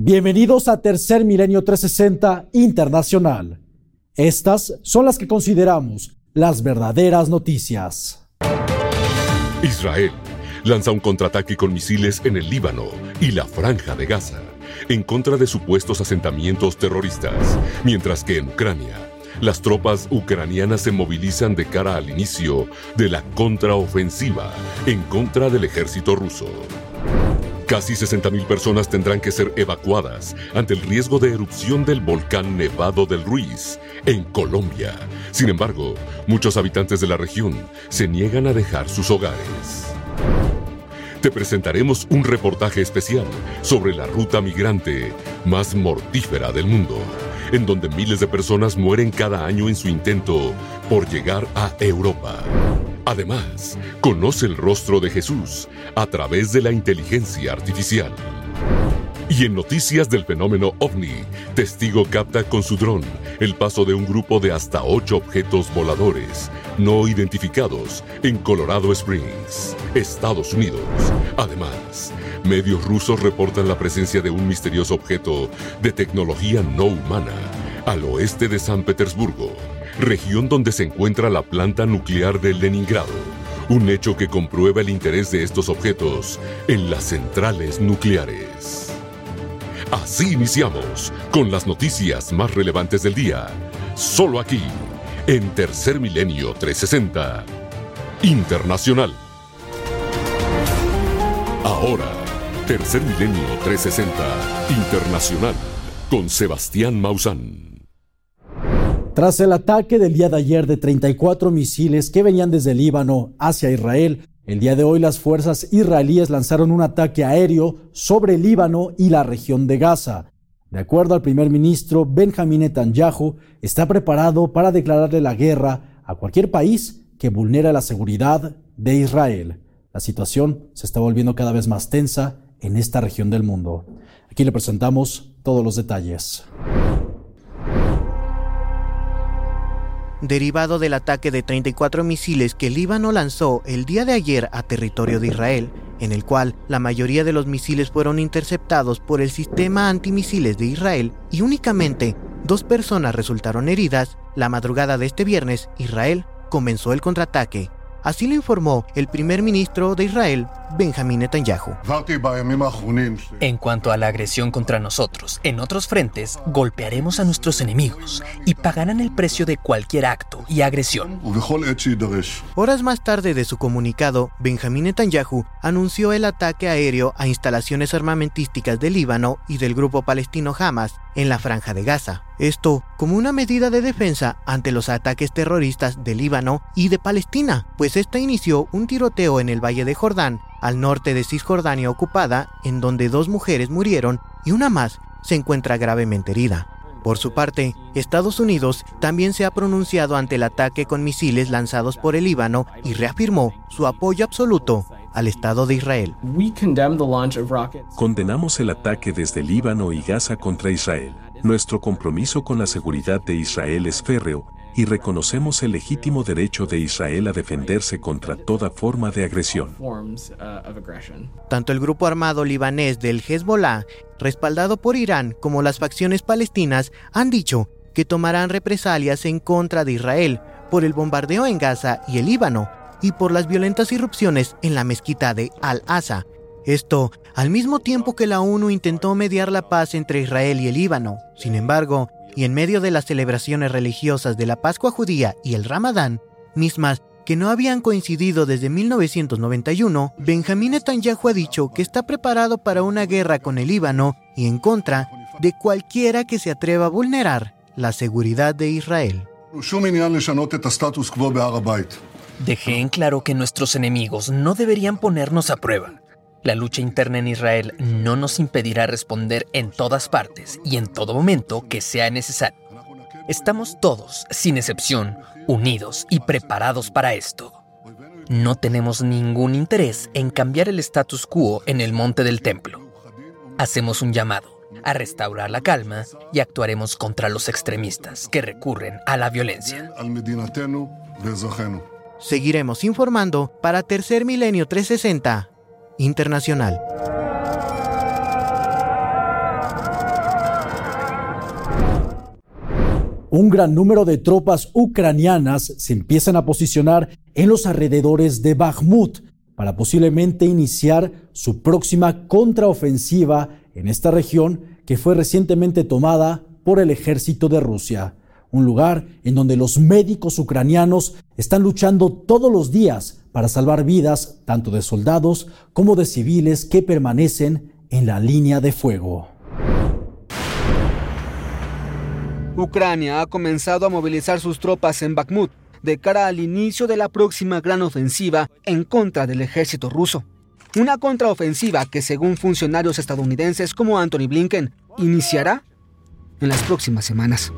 Bienvenidos a Tercer Milenio 360 Internacional. Estas son las que consideramos las verdaderas noticias. Israel lanza un contraataque con misiles en el Líbano y la franja de Gaza en contra de supuestos asentamientos terroristas, mientras que en Ucrania las tropas ucranianas se movilizan de cara al inicio de la contraofensiva en contra del ejército ruso. Casi 60.000 personas tendrán que ser evacuadas ante el riesgo de erupción del volcán Nevado del Ruiz en Colombia. Sin embargo, muchos habitantes de la región se niegan a dejar sus hogares. Te presentaremos un reportaje especial sobre la ruta migrante más mortífera del mundo, en donde miles de personas mueren cada año en su intento por llegar a Europa. Además, conoce el rostro de Jesús a través de la inteligencia artificial. Y en noticias del fenómeno ovni, testigo capta con su dron el paso de un grupo de hasta ocho objetos voladores no identificados en Colorado Springs, Estados Unidos. Además, medios rusos reportan la presencia de un misterioso objeto de tecnología no humana al oeste de San Petersburgo región donde se encuentra la planta nuclear de Leningrado, un hecho que comprueba el interés de estos objetos en las centrales nucleares. Así iniciamos con las noticias más relevantes del día, solo aquí, en Tercer Milenio 360, Internacional. Ahora, Tercer Milenio 360, Internacional, con Sebastián Mausán. Tras el ataque del día de ayer de 34 misiles que venían desde Líbano hacia Israel, el día de hoy las fuerzas israelíes lanzaron un ataque aéreo sobre Líbano y la región de Gaza. De acuerdo al primer ministro Benjamin Netanyahu, está preparado para declararle la guerra a cualquier país que vulnera la seguridad de Israel. La situación se está volviendo cada vez más tensa en esta región del mundo. Aquí le presentamos todos los detalles. derivado del ataque de 34 misiles que el Líbano lanzó el día de ayer a territorio de Israel, en el cual la mayoría de los misiles fueron interceptados por el sistema antimisiles de Israel y únicamente dos personas resultaron heridas, la madrugada de este viernes Israel comenzó el contraataque Así lo informó el primer ministro de Israel, Benjamin Netanyahu. En cuanto a la agresión contra nosotros, en otros frentes, golpearemos a nuestros enemigos y pagarán el precio de cualquier acto y agresión. Horas más tarde de su comunicado, Benjamin Netanyahu anunció el ataque aéreo a instalaciones armamentísticas del Líbano y del grupo palestino Hamas en la franja de Gaza. Esto como una medida de defensa ante los ataques terroristas de Líbano y de Palestina, pues esta inició un tiroteo en el Valle de Jordán, al norte de Cisjordania ocupada, en donde dos mujeres murieron y una más se encuentra gravemente herida. Por su parte, Estados Unidos también se ha pronunciado ante el ataque con misiles lanzados por el Líbano y reafirmó su apoyo absoluto al Estado de Israel. Condenamos el ataque desde Líbano y Gaza contra Israel. Nuestro compromiso con la seguridad de Israel es férreo y reconocemos el legítimo derecho de Israel a defenderse contra toda forma de agresión. Tanto el grupo armado libanés del Hezbollah, respaldado por Irán, como las facciones palestinas han dicho que tomarán represalias en contra de Israel por el bombardeo en Gaza y el Líbano y por las violentas irrupciones en la mezquita de Al-Asa. Esto al mismo tiempo que la ONU intentó mediar la paz entre Israel y el Líbano. Sin embargo, y en medio de las celebraciones religiosas de la Pascua judía y el Ramadán, mismas que no habían coincidido desde 1991, Benjamín Netanyahu ha dicho que está preparado para una guerra con el Líbano y en contra de cualquiera que se atreva a vulnerar la seguridad de Israel. Dejé en claro que nuestros enemigos no deberían ponernos a prueba. La lucha interna en Israel no nos impedirá responder en todas partes y en todo momento que sea necesario. Estamos todos, sin excepción, unidos y preparados para esto. No tenemos ningún interés en cambiar el status quo en el monte del templo. Hacemos un llamado a restaurar la calma y actuaremos contra los extremistas que recurren a la violencia. Seguiremos informando para Tercer Milenio 360 internacional. Un gran número de tropas ucranianas se empiezan a posicionar en los alrededores de Bakhmut para posiblemente iniciar su próxima contraofensiva en esta región que fue recientemente tomada por el ejército de Rusia un lugar en donde los médicos ucranianos están luchando todos los días para salvar vidas tanto de soldados como de civiles que permanecen en la línea de fuego. Ucrania ha comenzado a movilizar sus tropas en Bakhmut de cara al inicio de la próxima gran ofensiva en contra del ejército ruso. Una contraofensiva que, según funcionarios estadounidenses como Anthony Blinken, iniciará en las próximas semanas.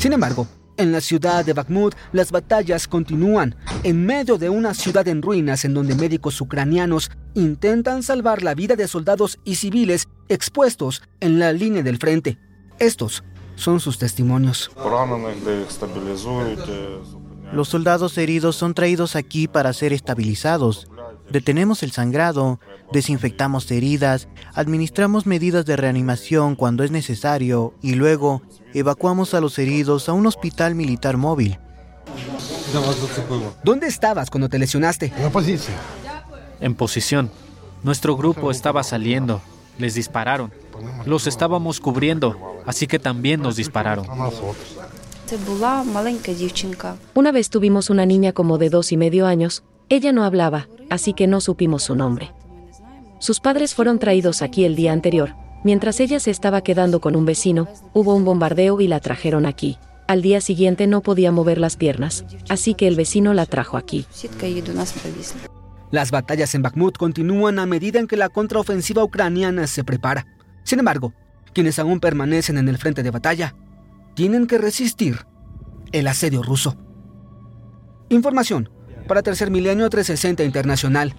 Sin embargo, en la ciudad de Bakhmut, las batallas continúan en medio de una ciudad en ruinas en donde médicos ucranianos intentan salvar la vida de soldados y civiles expuestos en la línea del frente. Estos son sus testimonios. Los soldados heridos son traídos aquí para ser estabilizados. Detenemos el sangrado, desinfectamos heridas, administramos medidas de reanimación cuando es necesario y luego evacuamos a los heridos a un hospital militar móvil. ¿Dónde estabas cuando te lesionaste? En posición. En posición. Nuestro grupo estaba saliendo. Les dispararon. Los estábamos cubriendo, así que también nos dispararon. Una vez tuvimos una niña como de dos y medio años. Ella no hablaba, así que no supimos su nombre. Sus padres fueron traídos aquí el día anterior, Mientras ella se estaba quedando con un vecino, hubo un bombardeo y la trajeron aquí. Al día siguiente no podía mover las piernas, así que el vecino la trajo aquí. Las batallas en Bakhmut continúan a medida en que la contraofensiva ucraniana se prepara. Sin embargo, quienes aún permanecen en el frente de batalla tienen que resistir el asedio ruso. Información para Tercer Milenio 360 Internacional.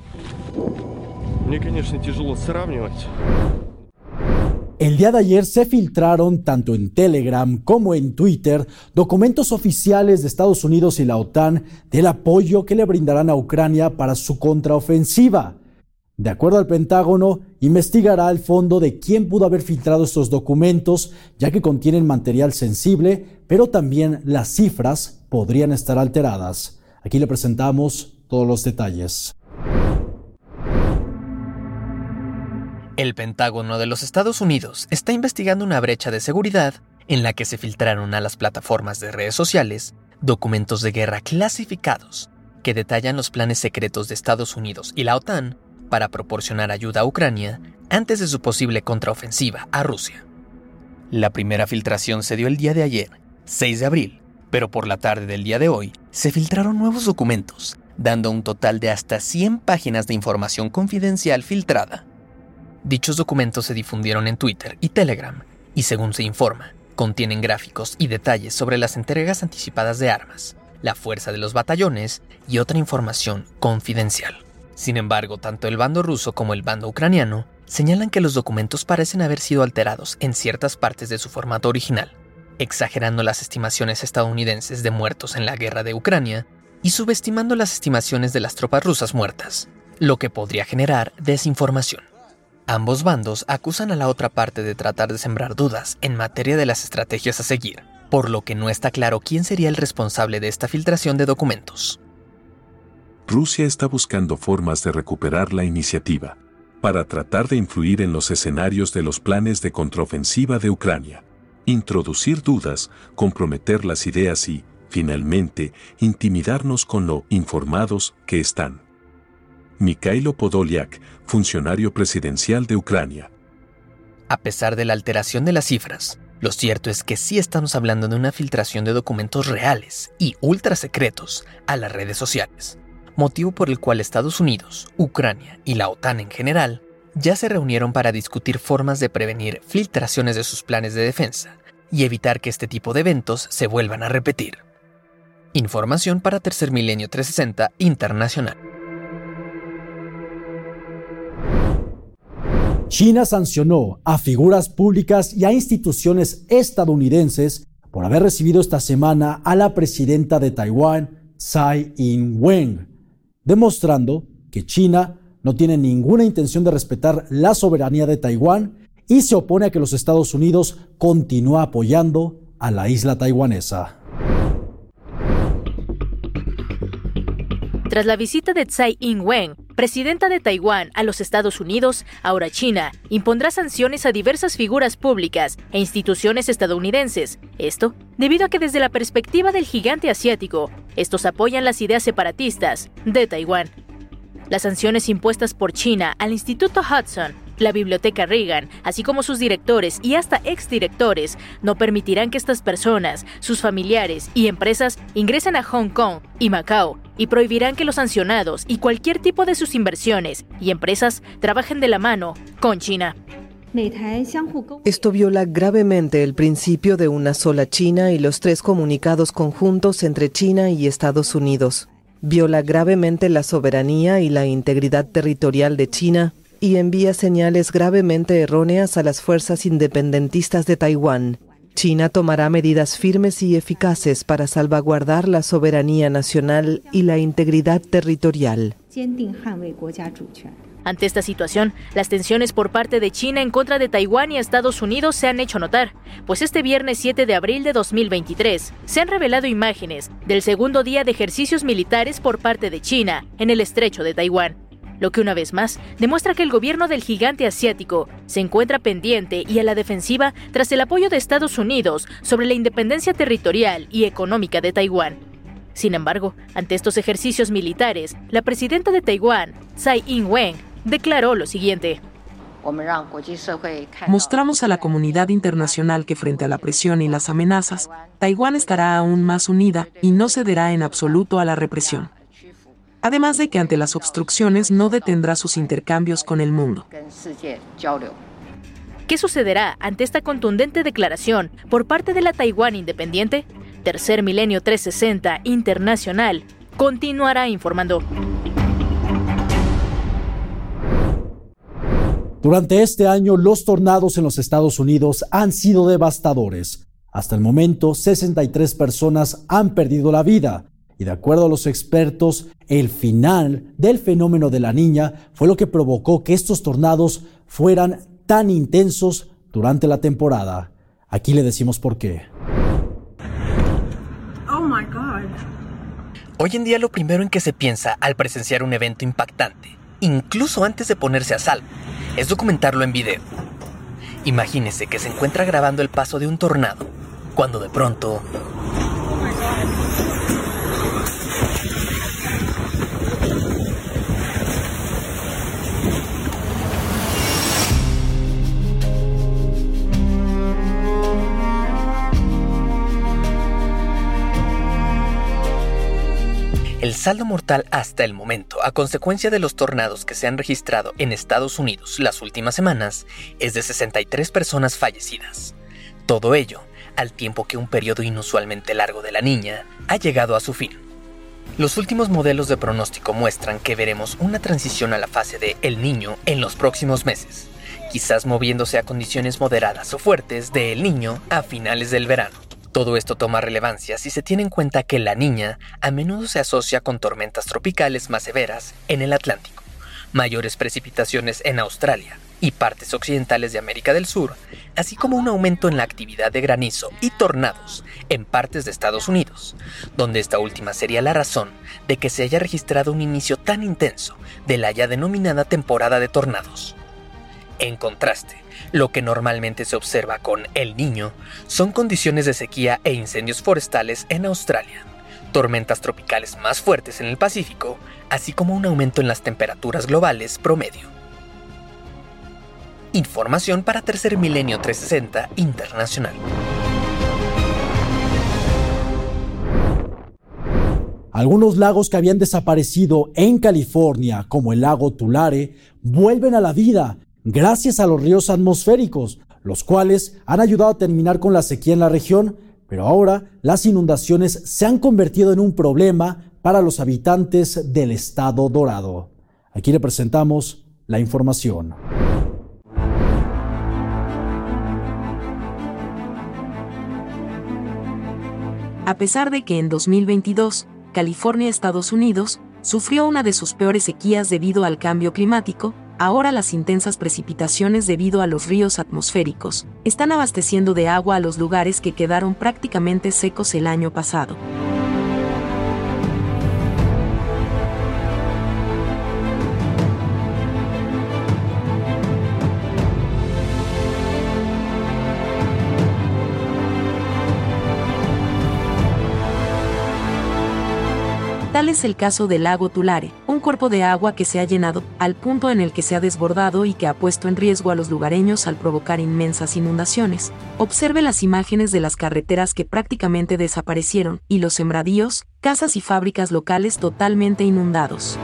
El día de ayer se filtraron tanto en Telegram como en Twitter documentos oficiales de Estados Unidos y la OTAN del apoyo que le brindarán a Ucrania para su contraofensiva. De acuerdo al Pentágono, investigará al fondo de quién pudo haber filtrado estos documentos, ya que contienen material sensible, pero también las cifras podrían estar alteradas. Aquí le presentamos todos los detalles. El Pentágono de los Estados Unidos está investigando una brecha de seguridad en la que se filtraron a las plataformas de redes sociales documentos de guerra clasificados que detallan los planes secretos de Estados Unidos y la OTAN para proporcionar ayuda a Ucrania antes de su posible contraofensiva a Rusia. La primera filtración se dio el día de ayer, 6 de abril, pero por la tarde del día de hoy se filtraron nuevos documentos, dando un total de hasta 100 páginas de información confidencial filtrada. Dichos documentos se difundieron en Twitter y Telegram y según se informa, contienen gráficos y detalles sobre las entregas anticipadas de armas, la fuerza de los batallones y otra información confidencial. Sin embargo, tanto el bando ruso como el bando ucraniano señalan que los documentos parecen haber sido alterados en ciertas partes de su formato original, exagerando las estimaciones estadounidenses de muertos en la guerra de Ucrania y subestimando las estimaciones de las tropas rusas muertas, lo que podría generar desinformación. Ambos bandos acusan a la otra parte de tratar de sembrar dudas en materia de las estrategias a seguir, por lo que no está claro quién sería el responsable de esta filtración de documentos. Rusia está buscando formas de recuperar la iniciativa para tratar de influir en los escenarios de los planes de contraofensiva de Ucrania, introducir dudas, comprometer las ideas y, finalmente, intimidarnos con lo informados que están. Mikhailo Podolyak, funcionario presidencial de Ucrania. A pesar de la alteración de las cifras, lo cierto es que sí estamos hablando de una filtración de documentos reales y ultra secretos a las redes sociales, motivo por el cual Estados Unidos, Ucrania y la OTAN en general ya se reunieron para discutir formas de prevenir filtraciones de sus planes de defensa y evitar que este tipo de eventos se vuelvan a repetir. Información para Tercer Milenio 360 Internacional. China sancionó a figuras públicas y a instituciones estadounidenses por haber recibido esta semana a la presidenta de Taiwán, Tsai Ing-wen, demostrando que China no tiene ninguna intención de respetar la soberanía de Taiwán y se opone a que los Estados Unidos continúe apoyando a la isla taiwanesa. Tras la visita de Tsai Ing-wen, presidenta de Taiwán, a los Estados Unidos, ahora China, impondrá sanciones a diversas figuras públicas e instituciones estadounidenses. Esto debido a que desde la perspectiva del gigante asiático, estos apoyan las ideas separatistas de Taiwán. Las sanciones impuestas por China al Instituto Hudson la Biblioteca Reagan, así como sus directores y hasta exdirectores, no permitirán que estas personas, sus familiares y empresas ingresen a Hong Kong y Macao y prohibirán que los sancionados y cualquier tipo de sus inversiones y empresas trabajen de la mano con China. Esto viola gravemente el principio de una sola China y los tres comunicados conjuntos entre China y Estados Unidos. Viola gravemente la soberanía y la integridad territorial de China y envía señales gravemente erróneas a las fuerzas independentistas de Taiwán. China tomará medidas firmes y eficaces para salvaguardar la soberanía nacional y la integridad territorial. Ante esta situación, las tensiones por parte de China en contra de Taiwán y Estados Unidos se han hecho notar, pues este viernes 7 de abril de 2023 se han revelado imágenes del segundo día de ejercicios militares por parte de China en el estrecho de Taiwán lo que una vez más demuestra que el gobierno del gigante asiático se encuentra pendiente y a la defensiva tras el apoyo de Estados Unidos sobre la independencia territorial y económica de Taiwán. Sin embargo, ante estos ejercicios militares, la presidenta de Taiwán, Tsai Ing-wen, declaró lo siguiente. Mostramos a la comunidad internacional que frente a la presión y las amenazas, Taiwán estará aún más unida y no cederá en absoluto a la represión además de que ante las obstrucciones no detendrá sus intercambios con el mundo. ¿Qué sucederá ante esta contundente declaración por parte de la Taiwán independiente? Tercer Milenio 360 Internacional continuará informando. Durante este año, los tornados en los Estados Unidos han sido devastadores. Hasta el momento, 63 personas han perdido la vida, y de acuerdo a los expertos, el final del fenómeno de la niña fue lo que provocó que estos tornados fueran tan intensos durante la temporada. Aquí le decimos por qué. Oh Hoy en día lo primero en que se piensa al presenciar un evento impactante, incluso antes de ponerse a salvo, es documentarlo en video. Imagínese que se encuentra grabando el paso de un tornado, cuando de pronto El saldo mortal hasta el momento, a consecuencia de los tornados que se han registrado en Estados Unidos las últimas semanas, es de 63 personas fallecidas. Todo ello al tiempo que un periodo inusualmente largo de la niña ha llegado a su fin. Los últimos modelos de pronóstico muestran que veremos una transición a la fase de El Niño en los próximos meses, quizás moviéndose a condiciones moderadas o fuertes de El Niño a finales del verano. Todo esto toma relevancia si se tiene en cuenta que la niña a menudo se asocia con tormentas tropicales más severas en el Atlántico, mayores precipitaciones en Australia y partes occidentales de América del Sur, así como un aumento en la actividad de granizo y tornados en partes de Estados Unidos, donde esta última sería la razón de que se haya registrado un inicio tan intenso de la ya denominada temporada de tornados. En contraste, lo que normalmente se observa con el niño son condiciones de sequía e incendios forestales en Australia, tormentas tropicales más fuertes en el Pacífico, así como un aumento en las temperaturas globales promedio. Información para Tercer Milenio 360 Internacional. Algunos lagos que habían desaparecido en California, como el lago Tulare, vuelven a la vida gracias a los ríos atmosféricos, los cuales han ayudado a terminar con la sequía en la región, pero ahora las inundaciones se han convertido en un problema para los habitantes del estado dorado. Aquí le presentamos la información. A pesar de que en 2022, California, Estados Unidos, sufrió una de sus peores sequías debido al cambio climático, ahora las intensas precipitaciones debido a los ríos atmosféricos están abasteciendo de agua a los lugares que quedaron prácticamente secos el año pasado. Es el caso del lago Tulare, un cuerpo de agua que se ha llenado al punto en el que se ha desbordado y que ha puesto en riesgo a los lugareños al provocar inmensas inundaciones. Observe las imágenes de las carreteras que prácticamente desaparecieron y los sembradíos, casas y fábricas locales totalmente inundados.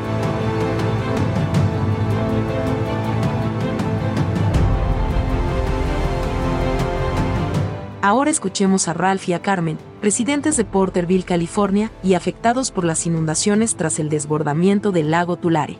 Ahora escuchemos a Ralph y a Carmen, residentes de Porterville, California, y afectados por las inundaciones tras el desbordamiento del lago Tulare.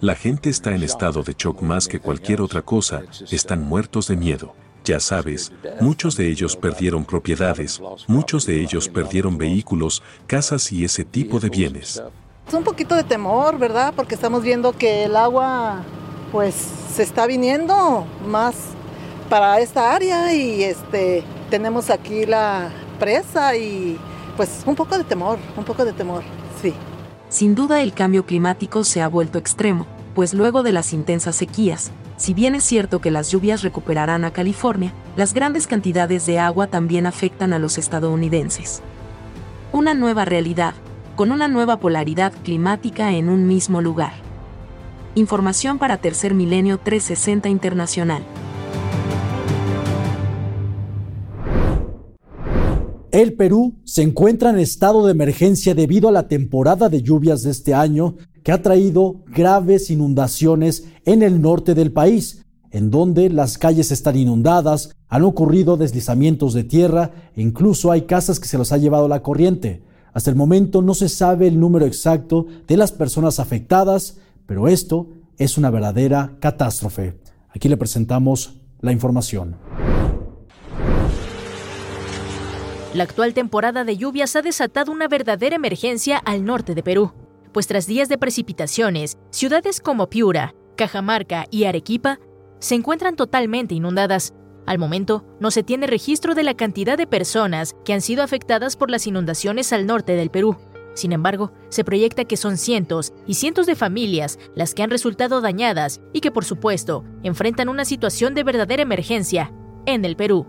La gente está en estado de shock más que cualquier otra cosa, están muertos de miedo. Ya sabes, muchos de ellos perdieron propiedades, muchos de ellos perdieron vehículos, casas y ese tipo de bienes. Es un poquito de temor, ¿verdad? Porque estamos viendo que el agua pues se está viniendo más para esta área y este tenemos aquí la y pues un poco de temor, un poco de temor, sí. Sin duda el cambio climático se ha vuelto extremo, pues luego de las intensas sequías, si bien es cierto que las lluvias recuperarán a California, las grandes cantidades de agua también afectan a los estadounidenses. Una nueva realidad, con una nueva polaridad climática en un mismo lugar. Información para Tercer Milenio 360 Internacional. El Perú se encuentra en estado de emergencia debido a la temporada de lluvias de este año que ha traído graves inundaciones en el norte del país, en donde las calles están inundadas, han ocurrido deslizamientos de tierra e incluso hay casas que se los ha llevado la corriente. Hasta el momento no se sabe el número exacto de las personas afectadas, pero esto es una verdadera catástrofe. Aquí le presentamos la información. La actual temporada de lluvias ha desatado una verdadera emergencia al norte de Perú, pues tras días de precipitaciones, ciudades como Piura, Cajamarca y Arequipa se encuentran totalmente inundadas. Al momento, no se tiene registro de la cantidad de personas que han sido afectadas por las inundaciones al norte del Perú. Sin embargo, se proyecta que son cientos y cientos de familias las que han resultado dañadas y que, por supuesto, enfrentan una situación de verdadera emergencia en el Perú.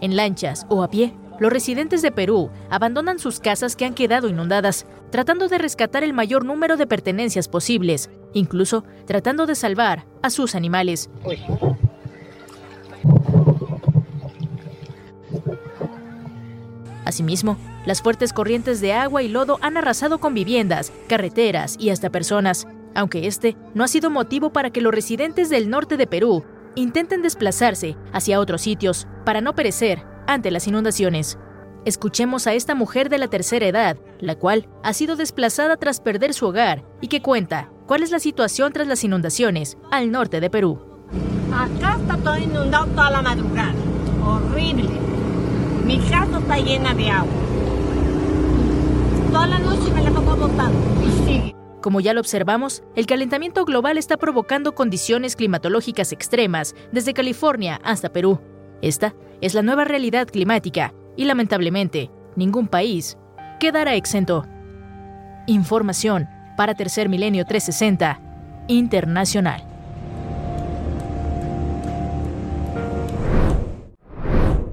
En lanchas o a pie, los residentes de Perú abandonan sus casas que han quedado inundadas, tratando de rescatar el mayor número de pertenencias posibles, incluso tratando de salvar a sus animales. Asimismo, las fuertes corrientes de agua y lodo han arrasado con viviendas, carreteras y hasta personas, aunque este no ha sido motivo para que los residentes del norte de Perú intenten desplazarse hacia otros sitios para no perecer ante las inundaciones. Escuchemos a esta mujer de la tercera edad, la cual ha sido desplazada tras perder su hogar y que cuenta cuál es la situación tras las inundaciones al norte de Perú. Acá está todo inundado toda la madrugada. Horrible. Mi casa está llena de agua. Toda la noche me la tocó botando y sigue. Como ya lo observamos, el calentamiento global está provocando condiciones climatológicas extremas desde California hasta Perú. Esta es la nueva realidad climática y lamentablemente ningún país quedará exento. Información para Tercer Milenio 360 Internacional.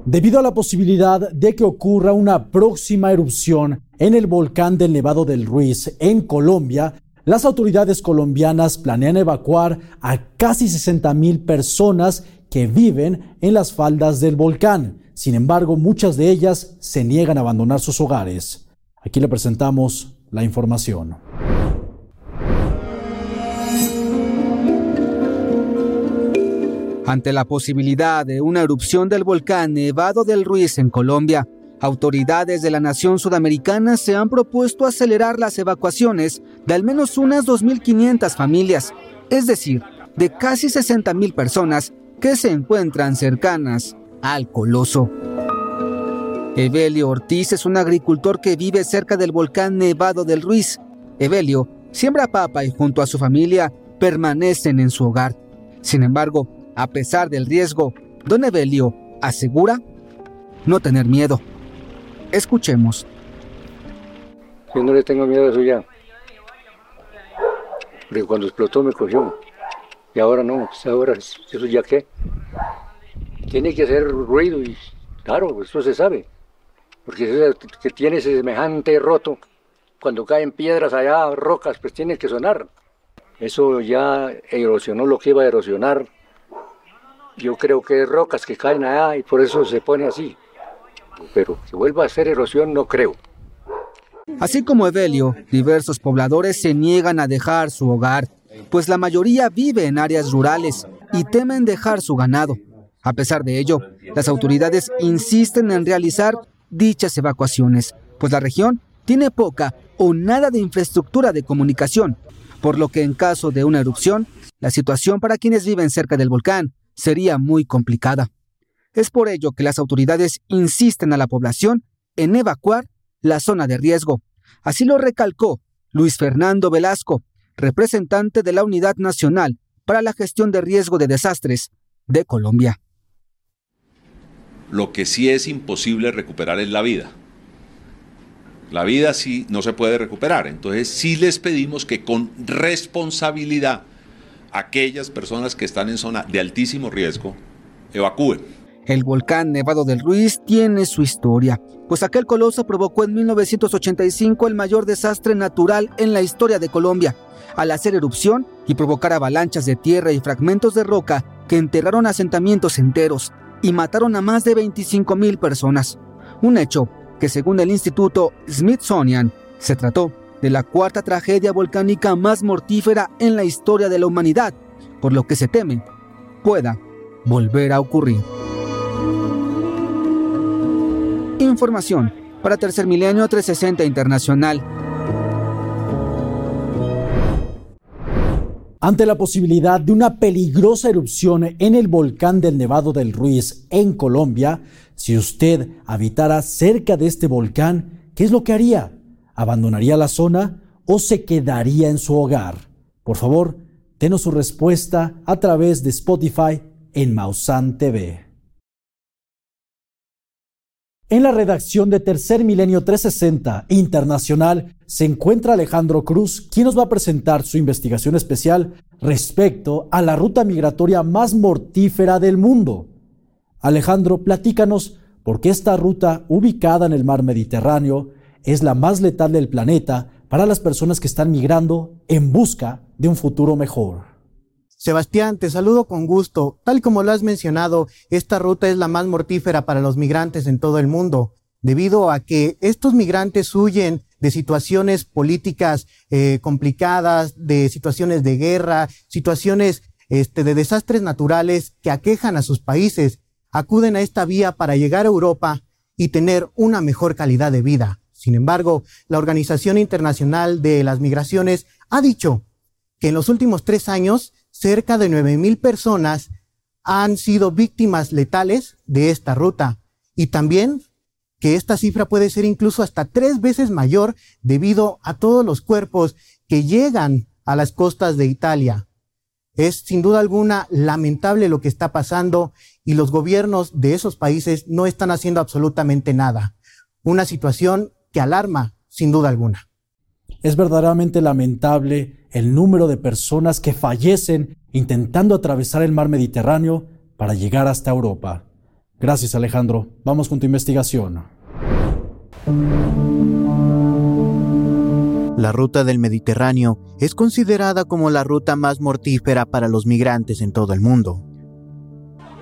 Debido a la posibilidad de que ocurra una próxima erupción en el volcán del Nevado del Ruiz en Colombia, las autoridades colombianas planean evacuar a casi 60.000 personas que viven en las faldas del volcán. Sin embargo, muchas de ellas se niegan a abandonar sus hogares. Aquí le presentamos la información. Ante la posibilidad de una erupción del volcán Nevado del Ruiz en Colombia, autoridades de la nación sudamericana se han propuesto acelerar las evacuaciones de al menos unas 2.500 familias, es decir, de casi 60.000 personas que se encuentran cercanas al coloso. Evelio Ortiz es un agricultor que vive cerca del volcán Nevado del Ruiz. Evelio siembra papa y junto a su familia permanecen en su hogar. Sin embargo, a pesar del riesgo, don Evelio asegura no tener miedo. Escuchemos. Yo no le tengo miedo a eso ya. Cuando explotó me cogió. Ahora no, pues ahora eso ya qué. Tiene que hacer ruido y claro, eso se sabe. Porque que tiene ese semejante roto, cuando caen piedras allá, rocas, pues tiene que sonar. Eso ya erosionó lo que iba a erosionar. Yo creo que rocas que caen allá y por eso se pone así. Pero que vuelva a ser erosión no creo. Así como Evelio, diversos pobladores se niegan a dejar su hogar, pues la mayoría vive en áreas rurales y temen dejar su ganado. A pesar de ello, las autoridades insisten en realizar dichas evacuaciones, pues la región tiene poca o nada de infraestructura de comunicación, por lo que en caso de una erupción, la situación para quienes viven cerca del volcán sería muy complicada. Es por ello que las autoridades insisten a la población en evacuar la zona de riesgo. Así lo recalcó Luis Fernando Velasco, representante de la Unidad Nacional para la Gestión de Riesgo de Desastres de Colombia. Lo que sí es imposible recuperar es la vida. La vida sí no se puede recuperar. Entonces sí les pedimos que con responsabilidad aquellas personas que están en zona de altísimo riesgo evacúen. El volcán Nevado del Ruiz tiene su historia, pues aquel coloso provocó en 1985 el mayor desastre natural en la historia de Colombia, al hacer erupción y provocar avalanchas de tierra y fragmentos de roca que enterraron asentamientos enteros y mataron a más de 25 mil personas. Un hecho que según el Instituto Smithsonian se trató de la cuarta tragedia volcánica más mortífera en la historia de la humanidad, por lo que se teme pueda volver a ocurrir. Información para Tercer Milenio 360 Internacional. Ante la posibilidad de una peligrosa erupción en el volcán del Nevado del Ruiz en Colombia, si usted habitara cerca de este volcán, ¿qué es lo que haría? ¿Abandonaría la zona o se quedaría en su hogar? Por favor, denos su respuesta a través de Spotify en Mausan TV. En la redacción de Tercer Milenio 360 Internacional se encuentra Alejandro Cruz, quien nos va a presentar su investigación especial respecto a la ruta migratoria más mortífera del mundo. Alejandro, platícanos por qué esta ruta, ubicada en el mar Mediterráneo, es la más letal del planeta para las personas que están migrando en busca de un futuro mejor. Sebastián, te saludo con gusto. Tal como lo has mencionado, esta ruta es la más mortífera para los migrantes en todo el mundo, debido a que estos migrantes huyen de situaciones políticas eh, complicadas, de situaciones de guerra, situaciones este, de desastres naturales que aquejan a sus países, acuden a esta vía para llegar a Europa y tener una mejor calidad de vida. Sin embargo, la Organización Internacional de las Migraciones ha dicho que en los últimos tres años cerca de 9.000 personas han sido víctimas letales de esta ruta y también que esta cifra puede ser incluso hasta tres veces mayor debido a todos los cuerpos que llegan a las costas de Italia. Es sin duda alguna lamentable lo que está pasando y los gobiernos de esos países no están haciendo absolutamente nada. Una situación que alarma sin duda alguna. Es verdaderamente lamentable el número de personas que fallecen intentando atravesar el mar Mediterráneo para llegar hasta Europa. Gracias Alejandro. Vamos con tu investigación. La ruta del Mediterráneo es considerada como la ruta más mortífera para los migrantes en todo el mundo,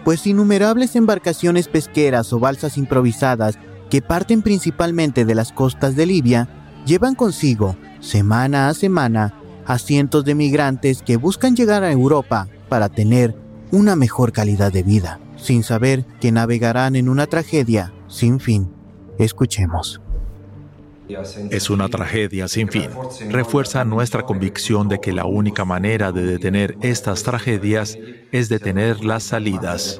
pues innumerables embarcaciones pesqueras o balsas improvisadas que parten principalmente de las costas de Libia llevan consigo, semana a semana, a cientos de migrantes que buscan llegar a Europa para tener una mejor calidad de vida, sin saber que navegarán en una tragedia sin fin. Escuchemos. Es una tragedia sin fin. Refuerza nuestra convicción de que la única manera de detener estas tragedias es detener las salidas.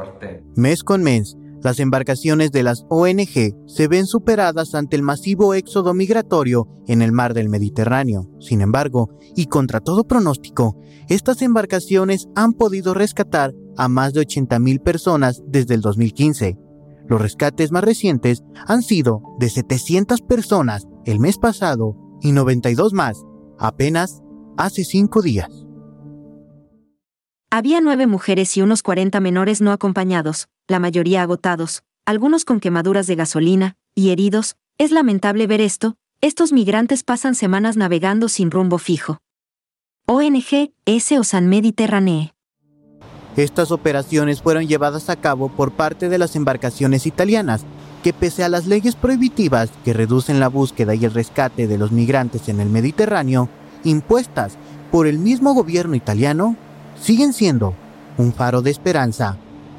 Mes con mes, las embarcaciones de las ONG se ven superadas ante el masivo éxodo migratorio en el mar del Mediterráneo. Sin embargo, y contra todo pronóstico, estas embarcaciones han podido rescatar a más de 80.000 personas desde el 2015. Los rescates más recientes han sido de 700 personas el mes pasado y 92 más apenas hace cinco días. Había nueve mujeres y unos 40 menores no acompañados, la mayoría agotados, algunos con quemaduras de gasolina, y heridos. Es lamentable ver esto, estos migrantes pasan semanas navegando sin rumbo fijo. ONG S. Osan Mediterranee. Estas operaciones fueron llevadas a cabo por parte de las embarcaciones italianas, que pese a las leyes prohibitivas que reducen la búsqueda y el rescate de los migrantes en el Mediterráneo, impuestas por el mismo gobierno italiano, siguen siendo un faro de esperanza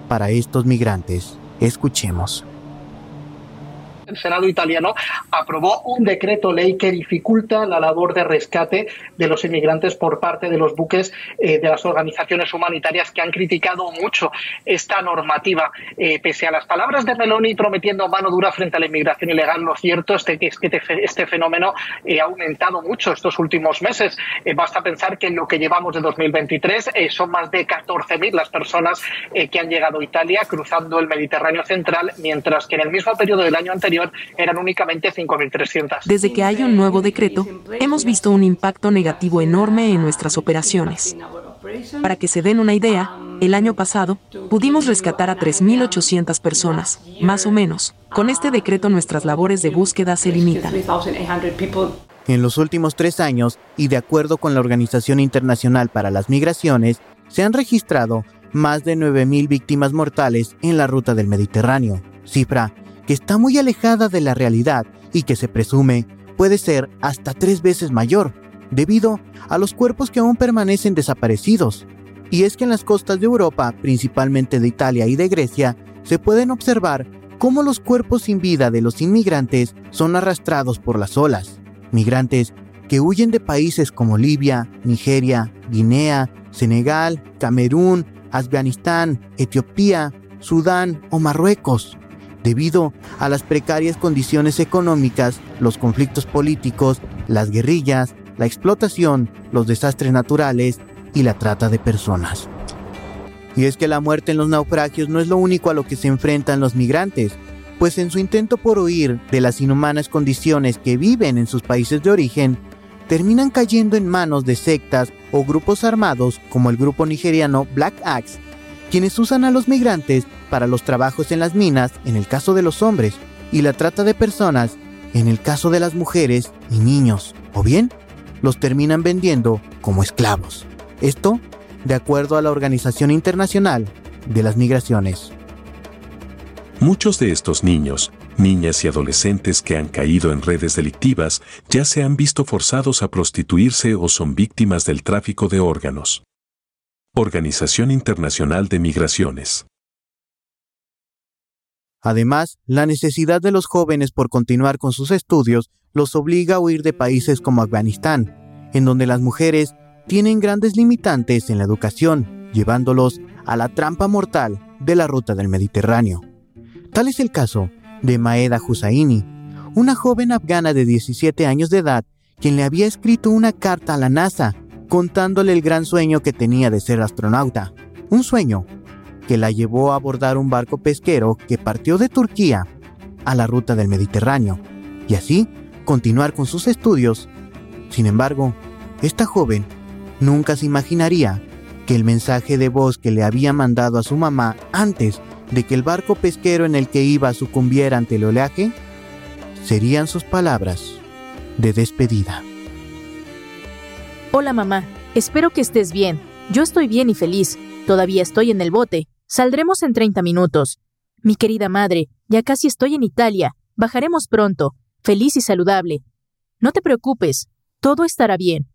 para estos migrantes. Escuchemos el Senado italiano aprobó un decreto ley que dificulta la labor de rescate de los inmigrantes por parte de los buques eh, de las organizaciones humanitarias que han criticado mucho esta normativa. Eh, pese a las palabras de Meloni prometiendo mano dura frente a la inmigración ilegal, lo cierto es que este, este fenómeno eh, ha aumentado mucho estos últimos meses. basta pensar que en lo que llevamos de 2023 son más de 14.000 las personas que han llegado a Italia cruzando el Mediterráneo central, mientras que en el mismo periodo del año anterior eran únicamente 5.300. Desde que hay un nuevo decreto, hemos visto un impacto negativo enorme en nuestras operaciones. Para que se den una idea, el año pasado pudimos rescatar a 3.800 personas, más o menos. Con este decreto nuestras labores de búsqueda se limitan. En los últimos tres años, y de acuerdo con la Organización Internacional para las Migraciones, se han registrado más de 9.000 víctimas mortales en la ruta del Mediterráneo, cifra que está muy alejada de la realidad y que se presume puede ser hasta tres veces mayor, debido a los cuerpos que aún permanecen desaparecidos. Y es que en las costas de Europa, principalmente de Italia y de Grecia, se pueden observar cómo los cuerpos sin vida de los inmigrantes son arrastrados por las olas. Migrantes que huyen de países como Libia, Nigeria, Guinea, Senegal, Camerún, Afganistán, Etiopía, Sudán o Marruecos debido a las precarias condiciones económicas, los conflictos políticos, las guerrillas, la explotación, los desastres naturales y la trata de personas. Y es que la muerte en los naufragios no es lo único a lo que se enfrentan los migrantes, pues en su intento por huir de las inhumanas condiciones que viven en sus países de origen, terminan cayendo en manos de sectas o grupos armados como el grupo nigeriano Black Axe, quienes usan a los migrantes para los trabajos en las minas en el caso de los hombres y la trata de personas en el caso de las mujeres y niños, o bien los terminan vendiendo como esclavos. Esto de acuerdo a la Organización Internacional de las Migraciones. Muchos de estos niños, niñas y adolescentes que han caído en redes delictivas ya se han visto forzados a prostituirse o son víctimas del tráfico de órganos. Organización Internacional de Migraciones. Además, la necesidad de los jóvenes por continuar con sus estudios los obliga a huir de países como Afganistán, en donde las mujeres tienen grandes limitantes en la educación, llevándolos a la trampa mortal de la ruta del Mediterráneo. Tal es el caso de Maeda Hussaini, una joven afgana de 17 años de edad, quien le había escrito una carta a la NASA contándole el gran sueño que tenía de ser astronauta. Un sueño que la llevó a abordar un barco pesquero que partió de Turquía a la ruta del Mediterráneo y así continuar con sus estudios. Sin embargo, esta joven nunca se imaginaría que el mensaje de voz que le había mandado a su mamá antes de que el barco pesquero en el que iba sucumbiera ante el oleaje serían sus palabras de despedida. Hola mamá, espero que estés bien. Yo estoy bien y feliz. Todavía estoy en el bote. Saldremos en 30 minutos. Mi querida madre, ya casi estoy en Italia. Bajaremos pronto, feliz y saludable. No te preocupes, todo estará bien.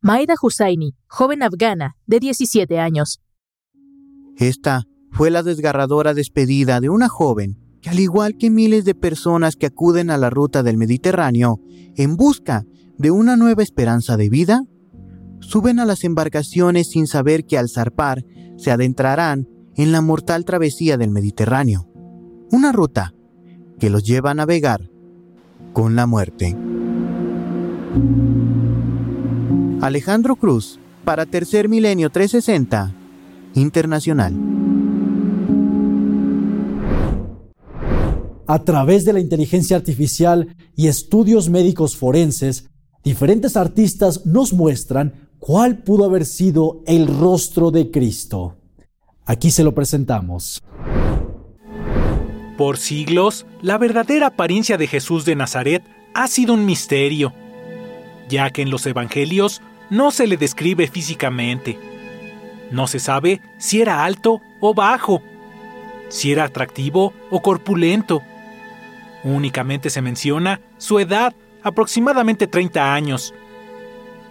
Maida Hussaini, joven afgana, de 17 años. Esta fue la desgarradora despedida de una joven que, al igual que miles de personas que acuden a la ruta del Mediterráneo en busca de una nueva esperanza de vida, suben a las embarcaciones sin saber que al zarpar se adentrarán en la mortal travesía del Mediterráneo. una ruta que los lleva a navegar con la muerte. Alejandro Cruz, para Tercer Milenio 360, Internacional. A través de la inteligencia artificial y estudios médicos forenses, diferentes artistas nos muestran cuál pudo haber sido el rostro de Cristo. Aquí se lo presentamos. Por siglos, la verdadera apariencia de Jesús de Nazaret ha sido un misterio, ya que en los Evangelios no se le describe físicamente. No se sabe si era alto o bajo, si era atractivo o corpulento. Únicamente se menciona su edad, aproximadamente 30 años.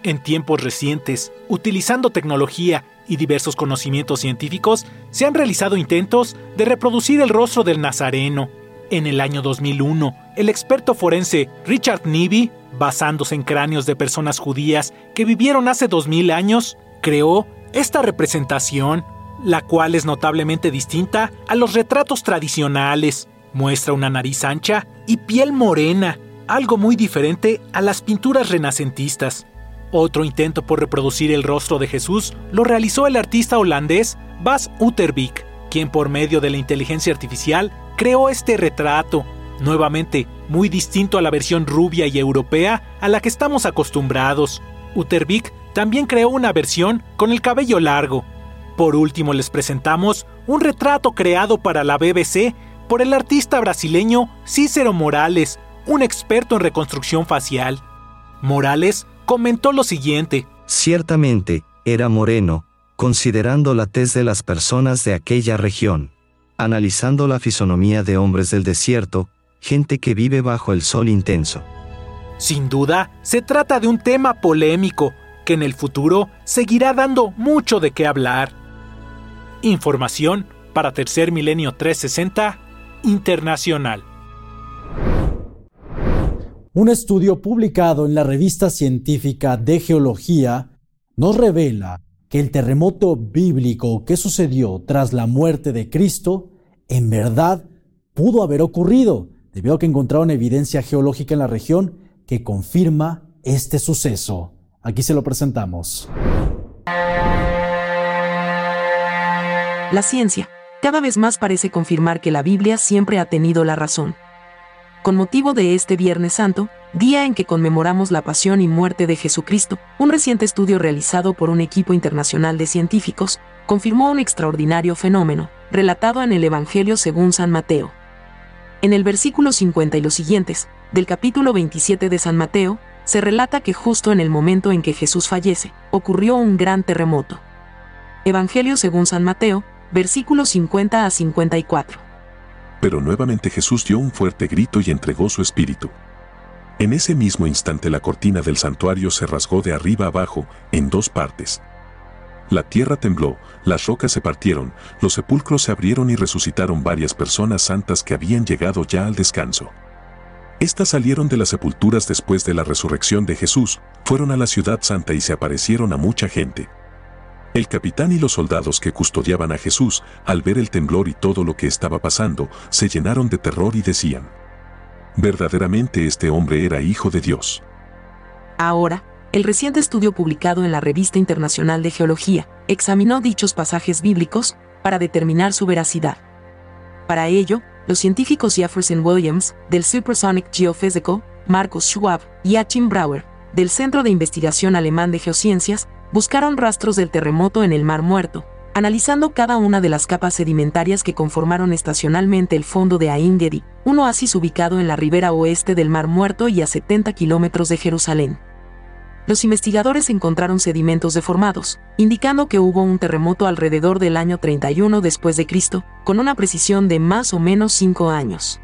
En tiempos recientes, utilizando tecnología y diversos conocimientos científicos, se han realizado intentos de reproducir el rostro del Nazareno. En el año 2001, el experto forense Richard Nivy, basándose en cráneos de personas judías que vivieron hace 2000 años, creó esta representación, la cual es notablemente distinta a los retratos tradicionales. Muestra una nariz ancha y piel morena, algo muy diferente a las pinturas renacentistas. Otro intento por reproducir el rostro de Jesús lo realizó el artista holandés Bas Uterbeek, quien por medio de la inteligencia artificial creó este retrato, nuevamente muy distinto a la versión rubia y europea a la que estamos acostumbrados. Uterbeek también creó una versión con el cabello largo. Por último les presentamos un retrato creado para la BBC por el artista brasileño Cícero Morales, un experto en reconstrucción facial. Morales comentó lo siguiente. Ciertamente, era moreno, considerando la tez de las personas de aquella región, analizando la fisonomía de hombres del desierto, gente que vive bajo el sol intenso. Sin duda, se trata de un tema polémico que en el futuro seguirá dando mucho de qué hablar. Información para Tercer Milenio 360 Internacional. Un estudio publicado en la revista científica de Geología nos revela que el terremoto bíblico que sucedió tras la muerte de Cristo en verdad pudo haber ocurrido, debido a que encontraron evidencia geológica en la región que confirma este suceso. Aquí se lo presentamos. La ciencia cada vez más parece confirmar que la Biblia siempre ha tenido la razón con motivo de este Viernes Santo, día en que conmemoramos la pasión y muerte de Jesucristo, un reciente estudio realizado por un equipo internacional de científicos confirmó un extraordinario fenómeno, relatado en el Evangelio según San Mateo. En el versículo 50 y los siguientes, del capítulo 27 de San Mateo, se relata que justo en el momento en que Jesús fallece, ocurrió un gran terremoto. Evangelio según San Mateo, versículos 50 a 54. Pero nuevamente Jesús dio un fuerte grito y entregó su espíritu. En ese mismo instante la cortina del santuario se rasgó de arriba abajo, en dos partes. La tierra tembló, las rocas se partieron, los sepulcros se abrieron y resucitaron varias personas santas que habían llegado ya al descanso. Estas salieron de las sepulturas después de la resurrección de Jesús, fueron a la ciudad santa y se aparecieron a mucha gente. El capitán y los soldados que custodiaban a Jesús, al ver el temblor y todo lo que estaba pasando, se llenaron de terror y decían, verdaderamente este hombre era hijo de Dios. Ahora, el reciente estudio publicado en la Revista Internacional de Geología examinó dichos pasajes bíblicos para determinar su veracidad. Para ello, los científicos Jefferson Williams, del Supersonic Geophysical, Marcus Schwab y Achim Brauer, del Centro de Investigación Alemán de Geociencias, buscaron rastros del terremoto en el Mar Muerto, analizando cada una de las capas sedimentarias que conformaron estacionalmente el fondo de Ain Gedi, un oasis ubicado en la ribera oeste del Mar Muerto y a 70 kilómetros de Jerusalén. Los investigadores encontraron sedimentos deformados, indicando que hubo un terremoto alrededor del año 31 después de Cristo, con una precisión de más o menos 5 años.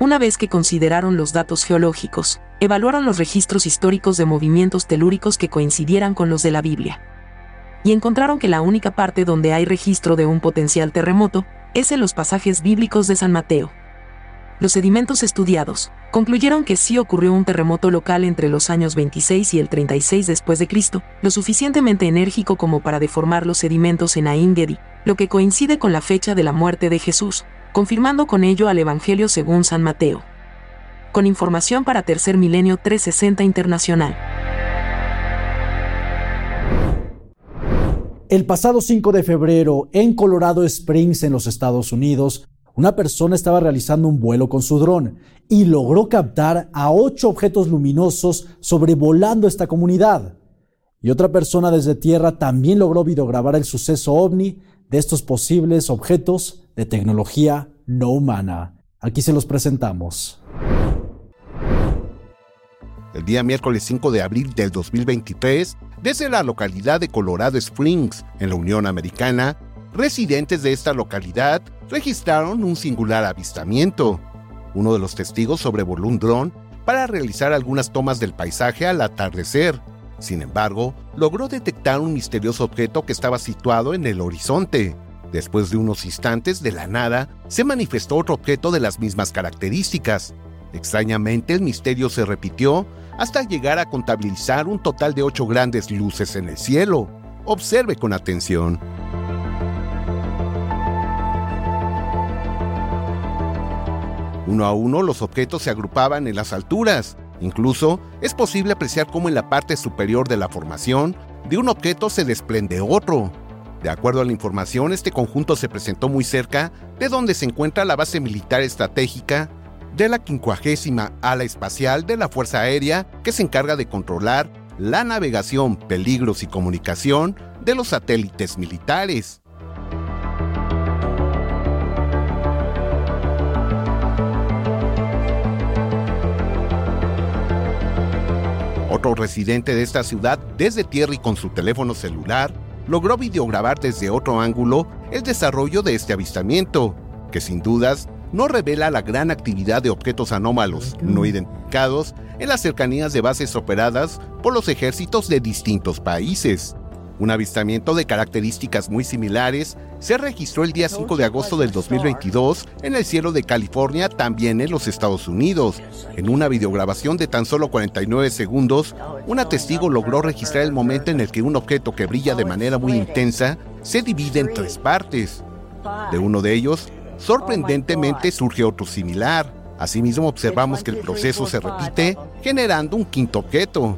Una vez que consideraron los datos geológicos, evaluaron los registros históricos de movimientos telúricos que coincidieran con los de la Biblia. Y encontraron que la única parte donde hay registro de un potencial terremoto es en los pasajes bíblicos de San Mateo. Los sedimentos estudiados concluyeron que sí ocurrió un terremoto local entre los años 26 y el 36 después de Cristo, lo suficientemente enérgico como para deformar los sedimentos en Ain Gedi, lo que coincide con la fecha de la muerte de Jesús, confirmando con ello al Evangelio según San Mateo. Con información para Tercer Milenio 360 Internacional. El pasado 5 de febrero, en Colorado Springs, en los Estados Unidos, una persona estaba realizando un vuelo con su dron y logró captar a ocho objetos luminosos sobrevolando esta comunidad. Y otra persona desde tierra también logró videograbar el suceso ovni de estos posibles objetos de tecnología no humana. Aquí se los presentamos. El día miércoles 5 de abril del 2023, desde la localidad de Colorado Springs, en la Unión Americana, residentes de esta localidad registraron un singular avistamiento. Uno de los testigos sobrevoló un dron para realizar algunas tomas del paisaje al atardecer. Sin embargo, logró detectar un misterioso objeto que estaba situado en el horizonte. Después de unos instantes, de la nada, se manifestó otro objeto de las mismas características. Extrañamente, el misterio se repitió hasta llegar a contabilizar un total de ocho grandes luces en el cielo. Observe con atención. Uno a uno los objetos se agrupaban en las alturas. Incluso es posible apreciar cómo en la parte superior de la formación de un objeto se desprende otro. De acuerdo a la información, este conjunto se presentó muy cerca de donde se encuentra la base militar estratégica de la 50 ala espacial de la Fuerza Aérea que se encarga de controlar la navegación, peligros y comunicación de los satélites militares. Otro residente de esta ciudad, desde tierra y con su teléfono celular, logró videograbar desde otro ángulo el desarrollo de este avistamiento, que sin dudas no revela la gran actividad de objetos anómalos no identificados en las cercanías de bases operadas por los ejércitos de distintos países. Un avistamiento de características muy similares se registró el día 5 de agosto del 2022 en el cielo de California, también en los Estados Unidos. En una videograbación de tan solo 49 segundos, una testigo logró registrar el momento en el que un objeto que brilla de manera muy intensa se divide en tres partes. De uno de ellos, sorprendentemente surge otro similar. Asimismo observamos que el proceso se repite, generando un quinto objeto.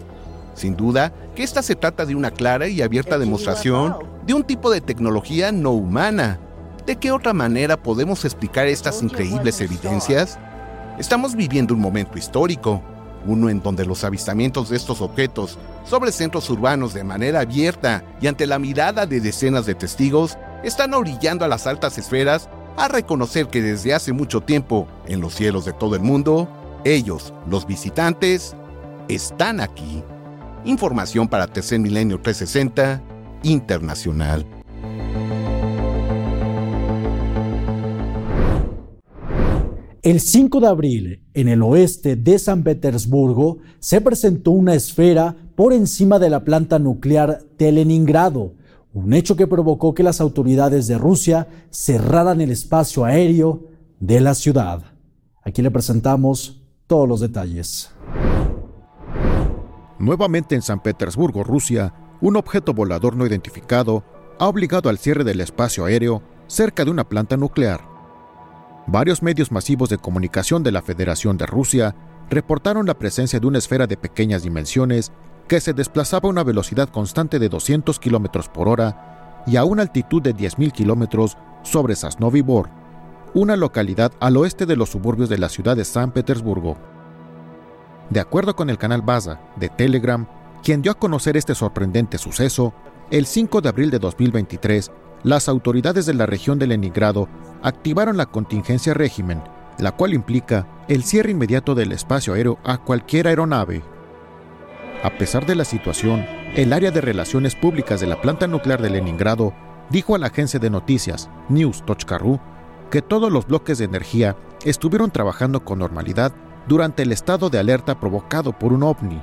Sin duda que esta se trata de una clara y abierta demostración de un tipo de tecnología no humana. ¿De qué otra manera podemos explicar estas increíbles evidencias? Estamos viviendo un momento histórico, uno en donde los avistamientos de estos objetos sobre centros urbanos de manera abierta y ante la mirada de decenas de testigos están orillando a las altas esferas a reconocer que desde hace mucho tiempo, en los cielos de todo el mundo, ellos, los visitantes, están aquí. Información para Tercer Milenio 360 Internacional. El 5 de abril, en el oeste de San Petersburgo, se presentó una esfera por encima de la planta nuclear de Leningrado, un hecho que provocó que las autoridades de Rusia cerraran el espacio aéreo de la ciudad. Aquí le presentamos todos los detalles. Nuevamente en San Petersburgo, Rusia, un objeto volador no identificado ha obligado al cierre del espacio aéreo cerca de una planta nuclear. Varios medios masivos de comunicación de la Federación de Rusia reportaron la presencia de una esfera de pequeñas dimensiones que se desplazaba a una velocidad constante de 200 km por hora y a una altitud de 10.000 km sobre Sasnovy Bor, una localidad al oeste de los suburbios de la ciudad de San Petersburgo. De acuerdo con el canal Baza de Telegram, quien dio a conocer este sorprendente suceso, el 5 de abril de 2023, las autoridades de la región de Leningrado activaron la contingencia régimen, la cual implica el cierre inmediato del espacio aéreo a cualquier aeronave. A pesar de la situación, el área de relaciones públicas de la planta nuclear de Leningrado dijo a la agencia de noticias News.ru que todos los bloques de energía estuvieron trabajando con normalidad durante el estado de alerta provocado por un ovni.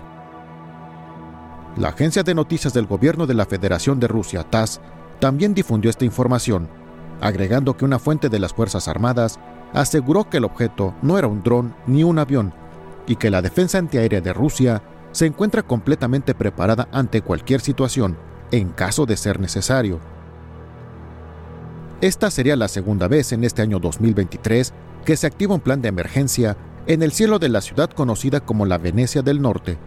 La agencia de noticias del gobierno de la Federación de Rusia, TASS, también difundió esta información, agregando que una fuente de las Fuerzas Armadas aseguró que el objeto no era un dron ni un avión y que la defensa antiaérea de Rusia se encuentra completamente preparada ante cualquier situación, en caso de ser necesario. Esta sería la segunda vez en este año 2023 que se activa un plan de emergencia en el cielo de la ciudad conocida como la Venecia del Norte.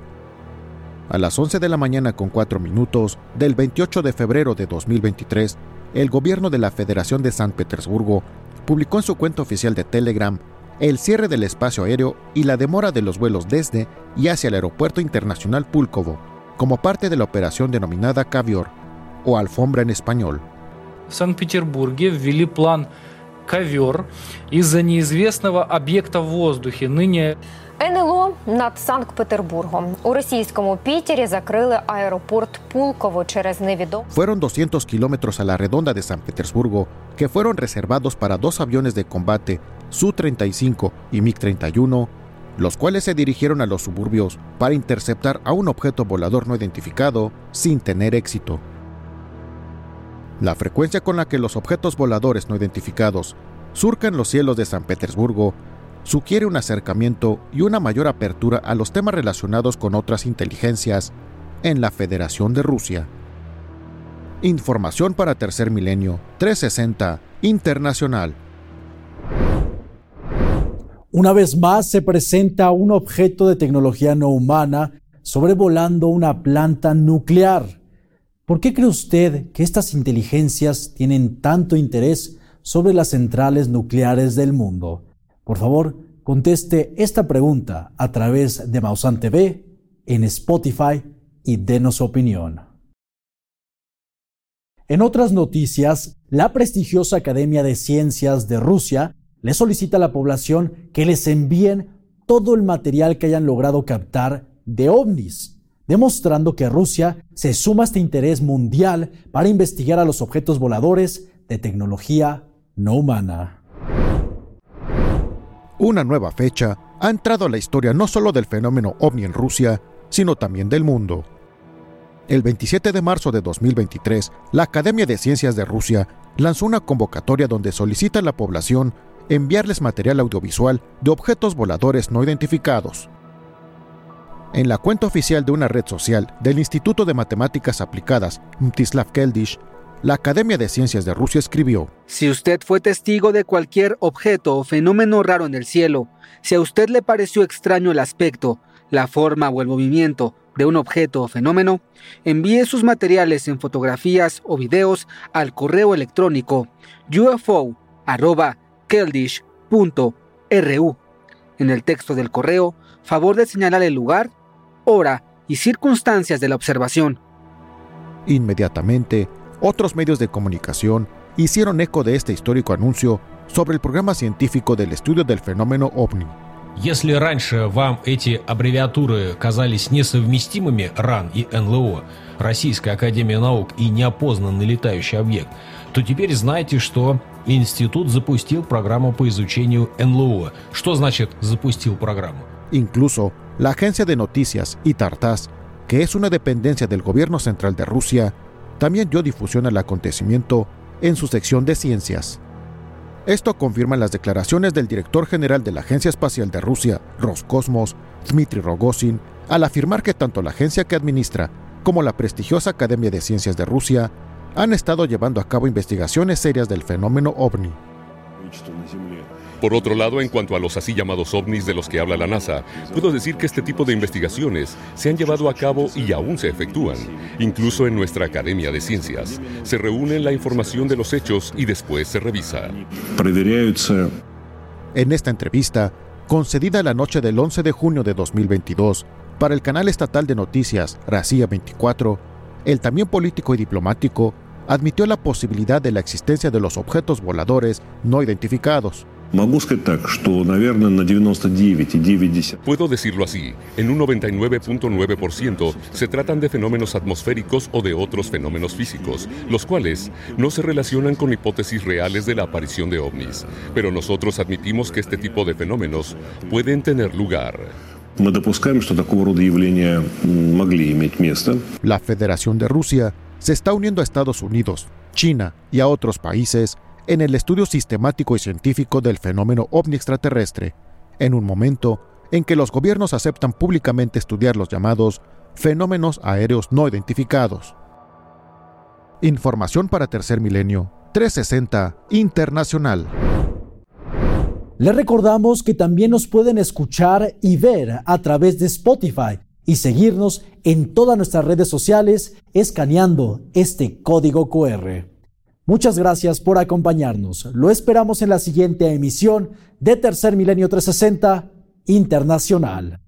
A las 11 de la mañana con 4 minutos del 28 de febrero de 2023, el gobierno de la Federación de San Petersburgo publicó en su cuenta oficial de Telegram el cierre del espacio aéreo y la demora de los vuelos desde y hacia el aeropuerto internacional Pulkovo, como parte de la operación denominada Cavior, o alfombra en español. San Petersburgo ввели план «Ковер» из-за неизвестного объекта в воздухе, ныне НЛО над Санкт-Петербургом. У російському Пітері закрили аеропорт Пулково через невідом. Fueron 200 kilómetros a la redonda de San Petersburgo que fueron reservados para dos aviones de combate Su-35 y MiG-31, los cuales se dirigieron a los suburbios para interceptar a un objeto volador no identificado sin tener éxito. La frecuencia con la que los objetos voladores no identificados surcan los cielos de San Petersburgo sugiere un acercamiento y una mayor apertura a los temas relacionados con otras inteligencias en la Federación de Rusia. Información para Tercer Milenio 360 Internacional. Una vez más se presenta un objeto de tecnología no humana sobrevolando una planta nuclear. ¿Por qué cree usted que estas inteligencias tienen tanto interés sobre las centrales nucleares del mundo? Por favor, conteste esta pregunta a través de Mausan TV en Spotify y denos su opinión. En otras noticias, la prestigiosa Academia de Ciencias de Rusia le solicita a la población que les envíen todo el material que hayan logrado captar de ovnis demostrando que Rusia se suma a este interés mundial para investigar a los objetos voladores de tecnología no humana. Una nueva fecha ha entrado a la historia no solo del fenómeno ovni en Rusia, sino también del mundo. El 27 de marzo de 2023, la Academia de Ciencias de Rusia lanzó una convocatoria donde solicita a la población enviarles material audiovisual de objetos voladores no identificados. En la cuenta oficial de una red social del Instituto de Matemáticas Aplicadas, Mtislav Keldysh, la Academia de Ciencias de Rusia escribió, Si usted fue testigo de cualquier objeto o fenómeno raro en el cielo, si a usted le pareció extraño el aspecto, la forma o el movimiento de un objeto o fenómeno, envíe sus materiales en fotografías o videos al correo electrónico ufo.keldish.ru. En el texto del correo, favor de señalar el lugar hora y circunstancias de la observación. Inmediatamente, otros medios de comunicación hicieron eco de este histórico anuncio sobre el programa científico del estudio del fenómeno ovni. Если раньше вам эти аббревиатуры казались несовместимыми РАН и НЛО, Российская Академия Наук и неопознанный летающий объект, то теперь знаете, что институт запустил программу по изучению НЛО. Что значит «запустил программу»? Incluso la agencia de noticias ITARTAS, que es una dependencia del gobierno central de Rusia, también dio difusión al acontecimiento en su sección de ciencias. Esto confirma las declaraciones del director general de la Agencia Espacial de Rusia, Roscosmos, Dmitry Rogozin, al afirmar que tanto la agencia que administra como la prestigiosa Academia de Ciencias de Rusia han estado llevando a cabo investigaciones serias del fenómeno ovni. Por otro lado, en cuanto a los así llamados ovnis de los que habla la NASA, puedo decir que este tipo de investigaciones se han llevado a cabo y aún se efectúan, incluso en nuestra Academia de Ciencias. Se reúne la información de los hechos y después se revisa. En esta entrevista, concedida la noche del 11 de junio de 2022 para el canal estatal de noticias Racia 24, el también político y diplomático admitió la posibilidad de la existencia de los objetos voladores no identificados. Puedo decirlo así, en un 99.9% se tratan de fenómenos atmosféricos o de otros fenómenos físicos, los cuales no se relacionan con hipótesis reales de la aparición de ovnis, pero nosotros admitimos que este tipo de fenómenos pueden tener lugar. La Federación de Rusia se está uniendo a Estados Unidos, China y a otros países en el estudio sistemático y científico del fenómeno ovni extraterrestre, en un momento en que los gobiernos aceptan públicamente estudiar los llamados fenómenos aéreos no identificados. Información para Tercer Milenio 360 Internacional. Les recordamos que también nos pueden escuchar y ver a través de Spotify y seguirnos en todas nuestras redes sociales escaneando este código QR. Muchas gracias por acompañarnos. Lo esperamos en la siguiente emisión de Tercer Milenio 360 Internacional.